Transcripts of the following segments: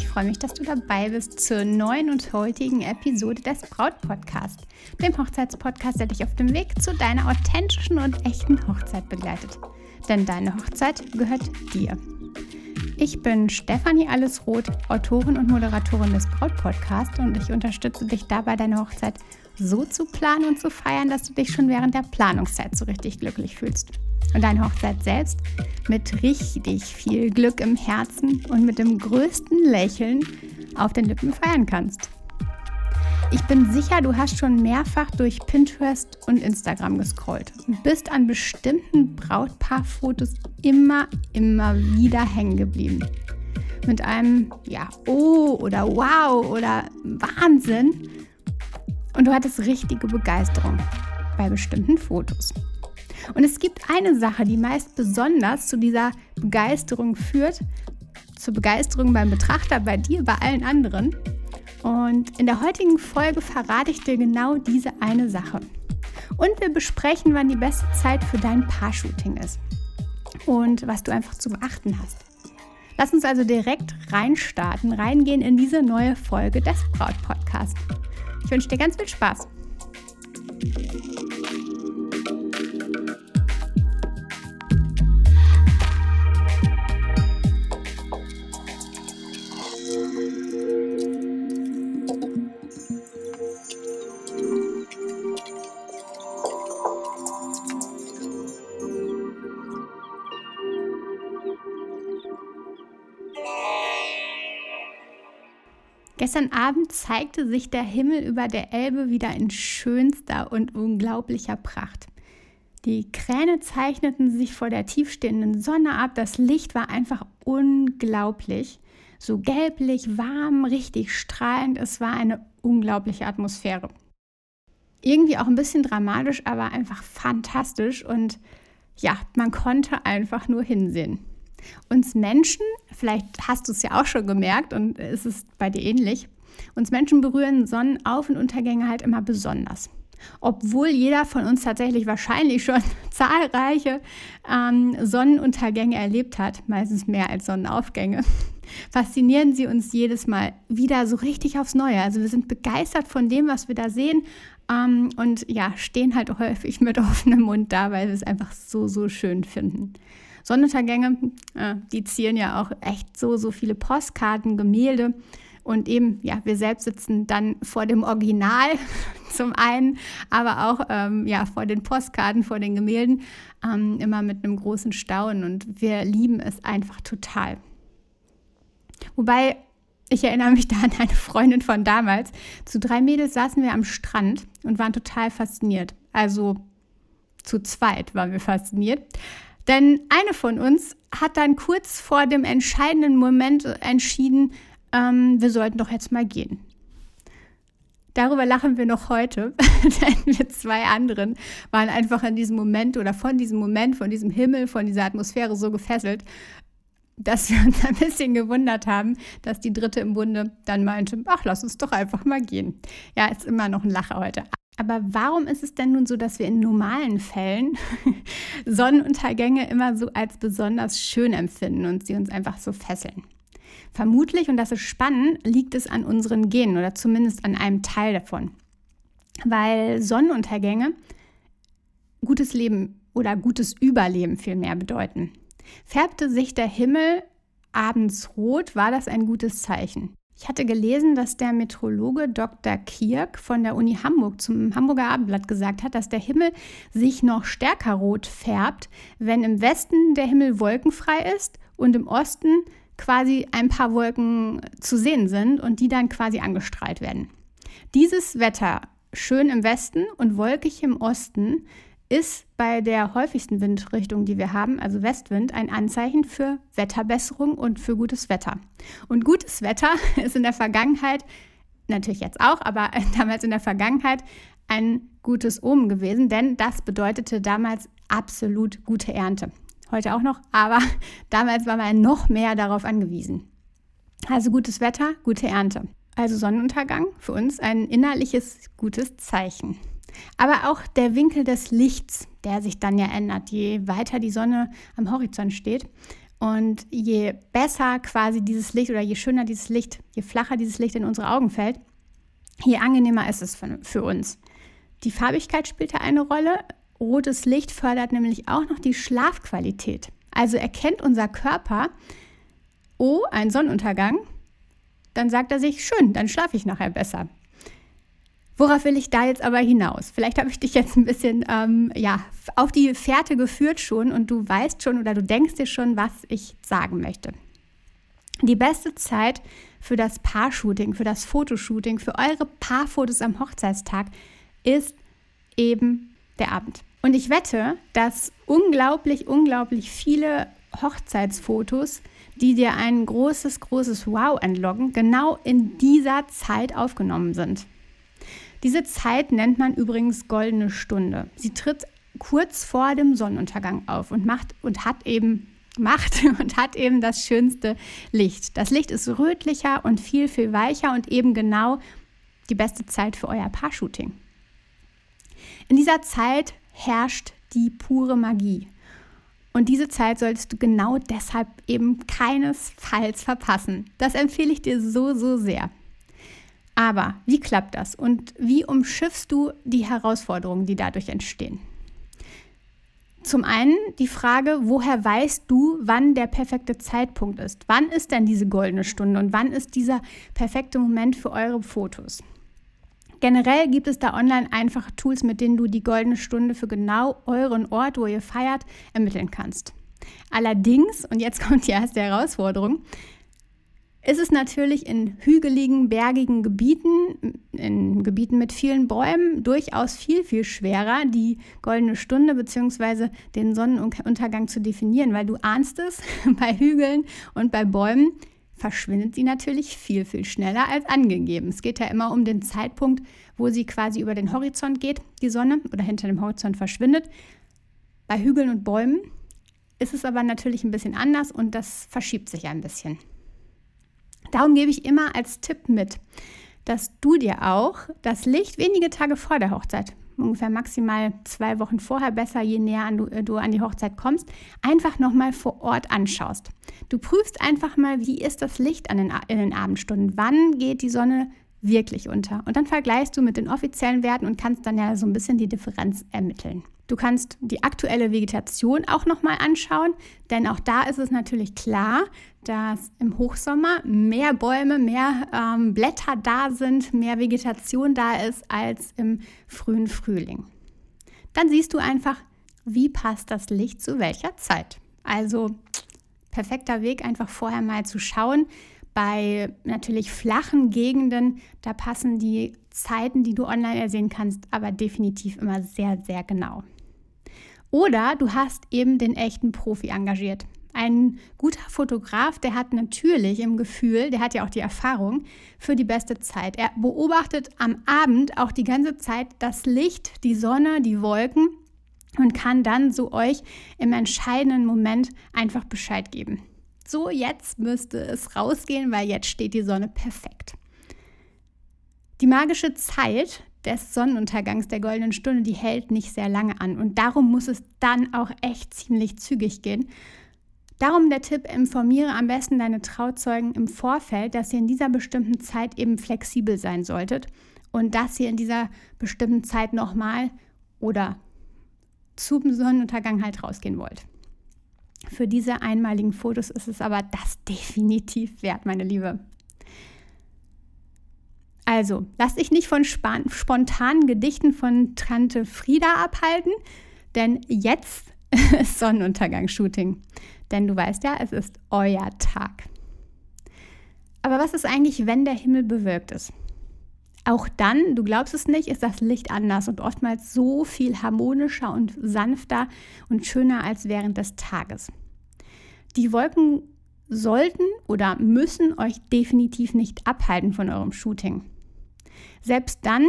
Ich freue mich, dass du dabei bist zur neuen und heutigen Episode des Braut Podcast, dem Hochzeitspodcast, der dich auf dem Weg zu deiner authentischen und echten Hochzeit begleitet. Denn deine Hochzeit gehört dir. Ich bin Stefanie Allesroth, Autorin und Moderatorin des Braut Podcasts und ich unterstütze dich dabei, deine Hochzeit so zu planen und zu feiern, dass du dich schon während der Planungszeit so richtig glücklich fühlst. Und deine Hochzeit selbst mit richtig viel Glück im Herzen und mit dem größten Lächeln auf den Lippen feiern kannst. Ich bin sicher, du hast schon mehrfach durch Pinterest und Instagram gescrollt und bist an bestimmten Brautpaarfotos immer, immer wieder hängen geblieben. Mit einem ja, oh oder wow oder Wahnsinn und du hattest richtige Begeisterung bei bestimmten Fotos. Und es gibt eine Sache, die meist besonders zu dieser Begeisterung führt, zur Begeisterung beim Betrachter, bei dir, bei allen anderen. Und in der heutigen Folge verrate ich dir genau diese eine Sache. Und wir besprechen, wann die beste Zeit für dein Paar-Shooting ist und was du einfach zu beachten hast. Lass uns also direkt reinstarten, reingehen in diese neue Folge des Braut-Podcasts. Ich wünsche dir ganz viel Spaß. Gestern Abend zeigte sich der Himmel über der Elbe wieder in schönster und unglaublicher Pracht. Die Kräne zeichneten sich vor der tiefstehenden Sonne ab, das Licht war einfach unglaublich. So gelblich, warm, richtig strahlend, es war eine unglaubliche Atmosphäre. Irgendwie auch ein bisschen dramatisch, aber einfach fantastisch und ja, man konnte einfach nur hinsehen. Uns Menschen, vielleicht hast du es ja auch schon gemerkt und es ist bei dir ähnlich, uns Menschen berühren Sonnenauf- und Untergänge halt immer besonders. Obwohl jeder von uns tatsächlich wahrscheinlich schon zahlreiche ähm, Sonnenuntergänge erlebt hat, meistens mehr als Sonnenaufgänge, faszinieren sie uns jedes Mal wieder so richtig aufs Neue. Also wir sind begeistert von dem, was wir da sehen ähm, und ja, stehen halt häufig mit offenem Mund da, weil wir es einfach so, so schön finden. Sonnenuntergänge, äh, die zielen ja auch echt so, so viele Postkarten, Gemälde. Und eben, ja, wir selbst sitzen dann vor dem Original zum einen, aber auch ähm, ja, vor den Postkarten, vor den Gemälden, ähm, immer mit einem großen Staunen. Und wir lieben es einfach total. Wobei, ich erinnere mich da an eine Freundin von damals. Zu drei Mädels saßen wir am Strand und waren total fasziniert. Also zu zweit waren wir fasziniert. Denn eine von uns hat dann kurz vor dem entscheidenden Moment entschieden, ähm, wir sollten doch jetzt mal gehen. Darüber lachen wir noch heute, denn wir zwei anderen waren einfach in diesem Moment oder von diesem Moment, von diesem Himmel, von dieser Atmosphäre so gefesselt, dass wir uns ein bisschen gewundert haben, dass die dritte im Bunde dann meinte, ach, lass uns doch einfach mal gehen. Ja, ist immer noch ein Lacher heute. Aber warum ist es denn nun so, dass wir in normalen Fällen Sonnenuntergänge immer so als besonders schön empfinden und sie uns einfach so fesseln? Vermutlich, und das ist spannend, liegt es an unseren Genen oder zumindest an einem Teil davon. Weil Sonnenuntergänge gutes Leben oder gutes Überleben vielmehr bedeuten. Färbte sich der Himmel abends rot, war das ein gutes Zeichen. Ich hatte gelesen, dass der Meteorologe Dr. Kirk von der Uni Hamburg zum Hamburger Abendblatt gesagt hat, dass der Himmel sich noch stärker rot färbt, wenn im Westen der Himmel wolkenfrei ist und im Osten quasi ein paar Wolken zu sehen sind und die dann quasi angestrahlt werden. Dieses Wetter, schön im Westen und wolkig im Osten, ist bei der häufigsten Windrichtung, die wir haben, also Westwind, ein Anzeichen für Wetterbesserung und für gutes Wetter. Und gutes Wetter ist in der Vergangenheit, natürlich jetzt auch, aber damals in der Vergangenheit ein gutes Omen gewesen, denn das bedeutete damals absolut gute Ernte. Heute auch noch, aber damals war man noch mehr darauf angewiesen. Also gutes Wetter, gute Ernte. Also Sonnenuntergang für uns ein innerliches gutes Zeichen. Aber auch der Winkel des Lichts, der sich dann ja ändert, je weiter die Sonne am Horizont steht. Und je besser quasi dieses Licht oder je schöner dieses Licht, je flacher dieses Licht in unsere Augen fällt, je angenehmer ist es für uns. Die Farbigkeit spielt da eine Rolle. Rotes Licht fördert nämlich auch noch die Schlafqualität. Also erkennt unser Körper, oh, ein Sonnenuntergang, dann sagt er sich, schön, dann schlafe ich nachher besser. Worauf will ich da jetzt aber hinaus? Vielleicht habe ich dich jetzt ein bisschen ähm, ja, auf die Fährte geführt schon und du weißt schon oder du denkst dir schon, was ich sagen möchte. Die beste Zeit für das Paar-Shooting, für das Fotoshooting, für eure Paarfotos am Hochzeitstag ist eben der Abend. Und ich wette, dass unglaublich, unglaublich viele Hochzeitsfotos, die dir ein großes, großes Wow entloggen, genau in dieser Zeit aufgenommen sind. Diese Zeit nennt man übrigens goldene Stunde. Sie tritt kurz vor dem Sonnenuntergang auf und macht und hat eben macht und hat eben das schönste Licht. Das Licht ist rötlicher und viel viel weicher und eben genau die beste Zeit für euer Paar-Shooting. In dieser Zeit herrscht die pure Magie. Und diese Zeit solltest du genau deshalb eben keinesfalls verpassen. Das empfehle ich dir so, so sehr. Aber wie klappt das und wie umschiffst du die Herausforderungen, die dadurch entstehen? Zum einen die Frage, woher weißt du, wann der perfekte Zeitpunkt ist? Wann ist denn diese goldene Stunde und wann ist dieser perfekte Moment für eure Fotos? Generell gibt es da online einfache Tools, mit denen du die goldene Stunde für genau euren Ort, wo ihr feiert, ermitteln kannst. Allerdings, und jetzt kommt die erste Herausforderung, ist es natürlich in hügeligen, bergigen Gebieten, in Gebieten mit vielen Bäumen, durchaus viel, viel schwerer, die goldene Stunde bzw. den Sonnenuntergang zu definieren, weil du ahnst es, bei Hügeln und bei Bäumen verschwindet sie natürlich viel, viel schneller als angegeben. Es geht ja immer um den Zeitpunkt, wo sie quasi über den Horizont geht, die Sonne, oder hinter dem Horizont verschwindet. Bei Hügeln und Bäumen ist es aber natürlich ein bisschen anders und das verschiebt sich ein bisschen. Darum gebe ich immer als Tipp mit, dass du dir auch das Licht wenige Tage vor der Hochzeit, ungefähr maximal zwei Wochen vorher, besser je näher an du, äh, du an die Hochzeit kommst, einfach nochmal vor Ort anschaust. Du prüfst einfach mal, wie ist das Licht an den, in den Abendstunden, wann geht die Sonne wirklich unter. Und dann vergleichst du mit den offiziellen Werten und kannst dann ja so ein bisschen die Differenz ermitteln. Du kannst die aktuelle Vegetation auch nochmal anschauen, denn auch da ist es natürlich klar, dass im Hochsommer mehr Bäume, mehr ähm, Blätter da sind, mehr Vegetation da ist als im frühen Frühling. Dann siehst du einfach, wie passt das Licht zu welcher Zeit. Also perfekter Weg, einfach vorher mal zu schauen, bei natürlich flachen Gegenden, da passen die Zeiten, die du online ersehen kannst, aber definitiv immer sehr, sehr genau. Oder du hast eben den echten Profi engagiert. Ein guter Fotograf, der hat natürlich im Gefühl, der hat ja auch die Erfahrung für die beste Zeit. Er beobachtet am Abend auch die ganze Zeit das Licht, die Sonne, die Wolken und kann dann so euch im entscheidenden Moment einfach Bescheid geben so jetzt müsste es rausgehen, weil jetzt steht die Sonne perfekt. Die magische Zeit des Sonnenuntergangs der goldenen Stunde, die hält nicht sehr lange an und darum muss es dann auch echt ziemlich zügig gehen. Darum der Tipp, informiere am besten deine Trauzeugen im Vorfeld, dass ihr in dieser bestimmten Zeit eben flexibel sein solltet und dass ihr in dieser bestimmten Zeit nochmal oder zum Sonnenuntergang halt rausgehen wollt. Für diese einmaligen Fotos ist es aber das definitiv wert, meine Liebe. Also, lass dich nicht von spontanen Gedichten von Tante Frieda abhalten, denn jetzt ist Sonnenuntergangsshooting. Denn du weißt ja, es ist euer Tag. Aber was ist eigentlich, wenn der Himmel bewölkt ist? Auch dann, du glaubst es nicht, ist das Licht anders und oftmals so viel harmonischer und sanfter und schöner als während des Tages. Die Wolken sollten oder müssen euch definitiv nicht abhalten von eurem Shooting. Selbst dann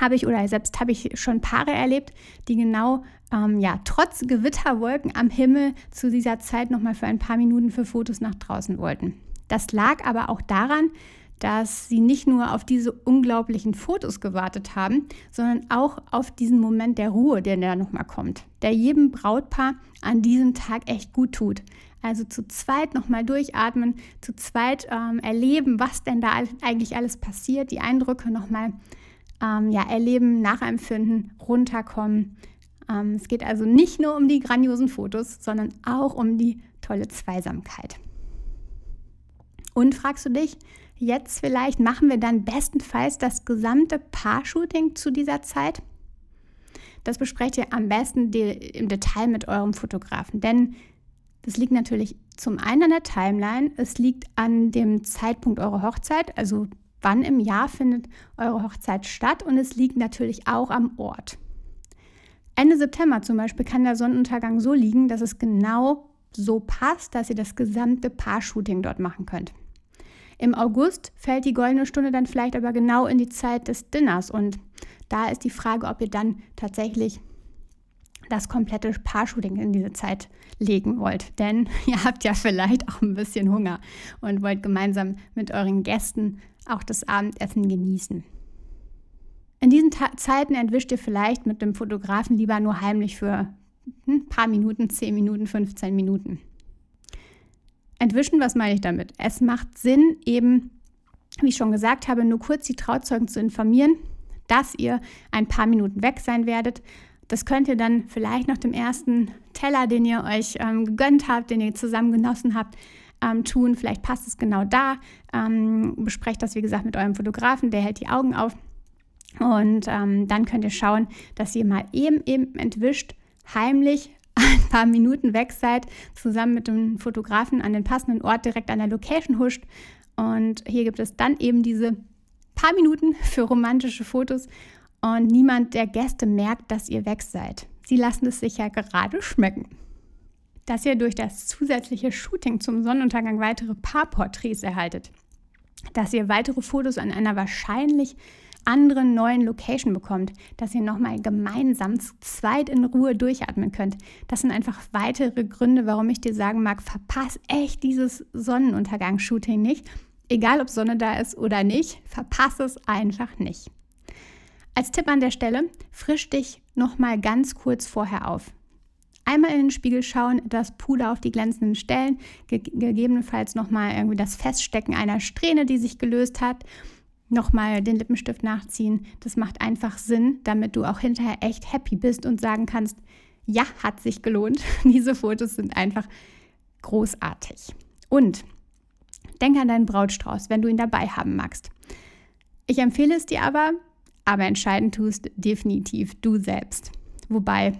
habe ich oder selbst habe ich schon Paare erlebt, die genau ähm, ja trotz Gewitterwolken am Himmel zu dieser Zeit noch mal für ein paar Minuten für Fotos nach draußen wollten. Das lag aber auch daran, dass sie nicht nur auf diese unglaublichen Fotos gewartet haben, sondern auch auf diesen Moment der Ruhe, der da nochmal kommt, der jedem Brautpaar an diesem Tag echt gut tut. Also zu zweit nochmal durchatmen, zu zweit ähm, erleben, was denn da eigentlich alles passiert, die Eindrücke nochmal ähm, ja, erleben, nachempfinden, runterkommen. Ähm, es geht also nicht nur um die grandiosen Fotos, sondern auch um die tolle Zweisamkeit. Und fragst du dich, jetzt vielleicht machen wir dann bestenfalls das gesamte Paar-Shooting zu dieser Zeit? Das besprecht ihr am besten im Detail mit eurem Fotografen, denn das liegt natürlich zum einen an der Timeline, es liegt an dem Zeitpunkt eurer Hochzeit, also wann im Jahr findet eure Hochzeit statt und es liegt natürlich auch am Ort. Ende September zum Beispiel kann der Sonnenuntergang so liegen, dass es genau so passt, dass ihr das gesamte Paar-Shooting dort machen könnt. Im August fällt die goldene Stunde dann vielleicht aber genau in die Zeit des Dinners und da ist die Frage, ob ihr dann tatsächlich das komplette Paar-Shooting in diese Zeit legen wollt. Denn ihr habt ja vielleicht auch ein bisschen Hunger und wollt gemeinsam mit euren Gästen auch das Abendessen genießen. In diesen Ta Zeiten entwischt ihr vielleicht mit dem Fotografen lieber nur heimlich für ein paar Minuten, 10 Minuten, 15 Minuten. Entwischen, was meine ich damit? Es macht Sinn, eben, wie ich schon gesagt habe, nur kurz die Trauzeugen zu informieren, dass ihr ein paar Minuten weg sein werdet. Das könnt ihr dann vielleicht nach dem ersten Teller, den ihr euch ähm, gegönnt habt, den ihr zusammen genossen habt, ähm, tun. Vielleicht passt es genau da. Ähm, besprecht das, wie gesagt, mit eurem Fotografen, der hält die Augen auf. Und ähm, dann könnt ihr schauen, dass ihr mal eben, eben entwischt, heimlich ein paar Minuten weg seid, zusammen mit dem Fotografen an den passenden Ort direkt an der Location huscht. Und hier gibt es dann eben diese paar Minuten für romantische Fotos und niemand der Gäste merkt, dass ihr weg seid. Sie lassen es sich ja gerade schmecken dass ihr durch das zusätzliche Shooting zum Sonnenuntergang weitere Paarporträts erhaltet, dass ihr weitere Fotos an einer wahrscheinlich anderen neuen Location bekommt, dass ihr nochmal gemeinsam zu zweit in Ruhe durchatmen könnt. Das sind einfach weitere Gründe, warum ich dir sagen mag, verpass echt dieses Sonnenuntergang-Shooting nicht. Egal ob Sonne da ist oder nicht, verpass es einfach nicht. Als Tipp an der Stelle, frisch dich nochmal ganz kurz vorher auf. Einmal in den Spiegel schauen, etwas Puder auf die glänzenden Stellen, ge gegebenenfalls nochmal irgendwie das Feststecken einer Strähne, die sich gelöst hat, nochmal den Lippenstift nachziehen. Das macht einfach Sinn, damit du auch hinterher echt happy bist und sagen kannst, ja, hat sich gelohnt. Diese Fotos sind einfach großartig. Und denk an deinen Brautstrauß, wenn du ihn dabei haben magst. Ich empfehle es dir aber, aber entscheiden tust definitiv du selbst. Wobei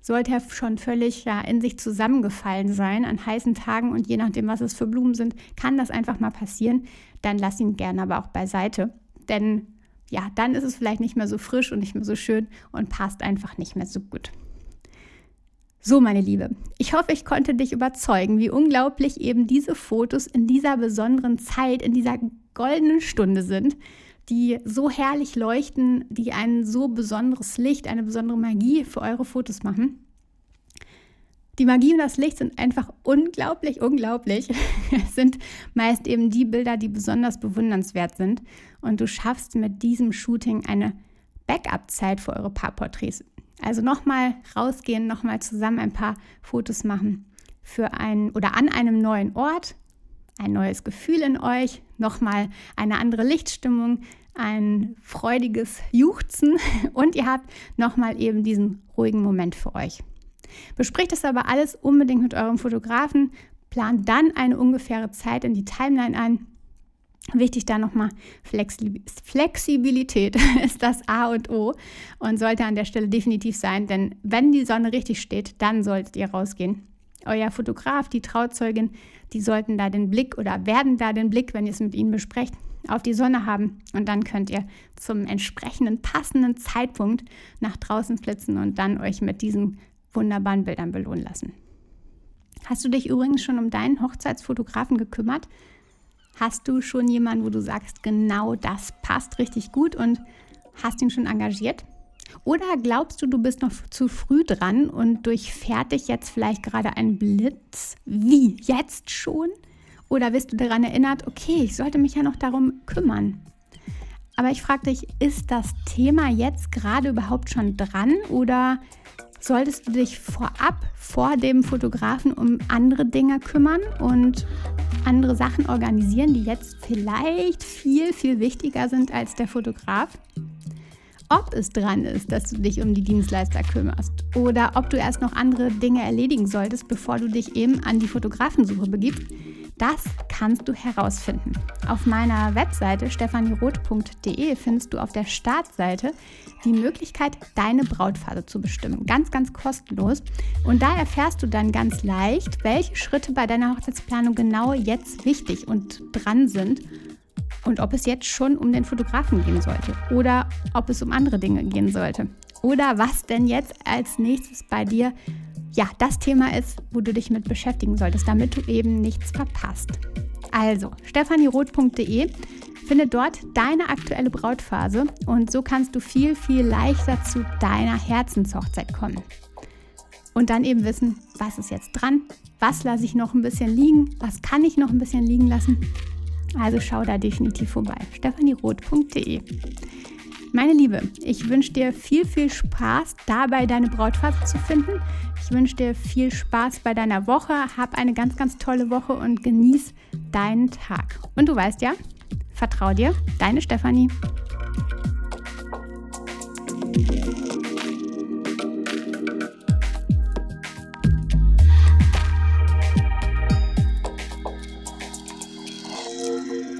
sollte er schon völlig ja, in sich zusammengefallen sein an heißen Tagen und je nachdem, was es für Blumen sind, kann das einfach mal passieren, dann lass ihn gerne aber auch beiseite. Denn ja, dann ist es vielleicht nicht mehr so frisch und nicht mehr so schön und passt einfach nicht mehr so gut. So, meine Liebe, ich hoffe, ich konnte dich überzeugen, wie unglaublich eben diese Fotos in dieser besonderen Zeit, in dieser goldenen Stunde sind die so herrlich leuchten, die ein so besonderes Licht, eine besondere Magie für eure Fotos machen. Die Magie und das Licht sind einfach unglaublich, unglaublich. Es sind meist eben die Bilder, die besonders bewundernswert sind. Und du schaffst mit diesem Shooting eine Backup-Zeit für eure Paarporträts. Also nochmal rausgehen, nochmal zusammen ein paar Fotos machen für einen oder an einem neuen Ort, ein neues Gefühl in euch, nochmal eine andere Lichtstimmung, ein freudiges Juchzen und ihr habt nochmal eben diesen ruhigen Moment für euch. Bespricht das aber alles unbedingt mit eurem Fotografen, plant dann eine ungefähre Zeit in die Timeline ein. Wichtig da nochmal, Flexibilität ist das A und O und sollte an der Stelle definitiv sein, denn wenn die Sonne richtig steht, dann solltet ihr rausgehen euer Fotograf, die Trauzeugin, die sollten da den Blick oder werden da den Blick, wenn ihr es mit ihnen besprecht, auf die Sonne haben. Und dann könnt ihr zum entsprechenden passenden Zeitpunkt nach draußen flitzen und dann euch mit diesen wunderbaren Bildern belohnen lassen. Hast du dich übrigens schon um deinen Hochzeitsfotografen gekümmert? Hast du schon jemanden, wo du sagst, genau das passt richtig gut und hast ihn schon engagiert? Oder glaubst du, du bist noch zu früh dran und durchfährt dich jetzt vielleicht gerade ein Blitz? Wie? Jetzt schon? Oder bist du daran erinnert, okay, ich sollte mich ja noch darum kümmern? Aber ich frage dich, ist das Thema jetzt gerade überhaupt schon dran oder solltest du dich vorab vor dem Fotografen um andere Dinge kümmern und andere Sachen organisieren, die jetzt vielleicht viel, viel wichtiger sind als der Fotograf? Ob es dran ist, dass du dich um die Dienstleister kümmerst oder ob du erst noch andere Dinge erledigen solltest, bevor du dich eben an die Fotografensuche begibst, das kannst du herausfinden. Auf meiner Webseite stefanieroth.de findest du auf der Startseite die Möglichkeit, deine Brautphase zu bestimmen. Ganz, ganz kostenlos. Und da erfährst du dann ganz leicht, welche Schritte bei deiner Hochzeitsplanung genau jetzt wichtig und dran sind und ob es jetzt schon um den Fotografen gehen sollte oder ob es um andere Dinge gehen sollte. Oder was denn jetzt als nächstes bei dir ja, das Thema ist, wo du dich mit beschäftigen solltest, damit du eben nichts verpasst. Also, stefanieroth.de Finde dort deine aktuelle Brautphase und so kannst du viel, viel leichter zu deiner Herzenshochzeit kommen. Und dann eben wissen, was ist jetzt dran, was lasse ich noch ein bisschen liegen, was kann ich noch ein bisschen liegen lassen. Also schau da definitiv vorbei. stefanieroth.de meine Liebe, ich wünsche dir viel, viel Spaß dabei, deine Brautphase zu finden. Ich wünsche dir viel Spaß bei deiner Woche. Hab eine ganz, ganz tolle Woche und genieß deinen Tag. Und du weißt ja, vertrau dir, deine Stefanie. Música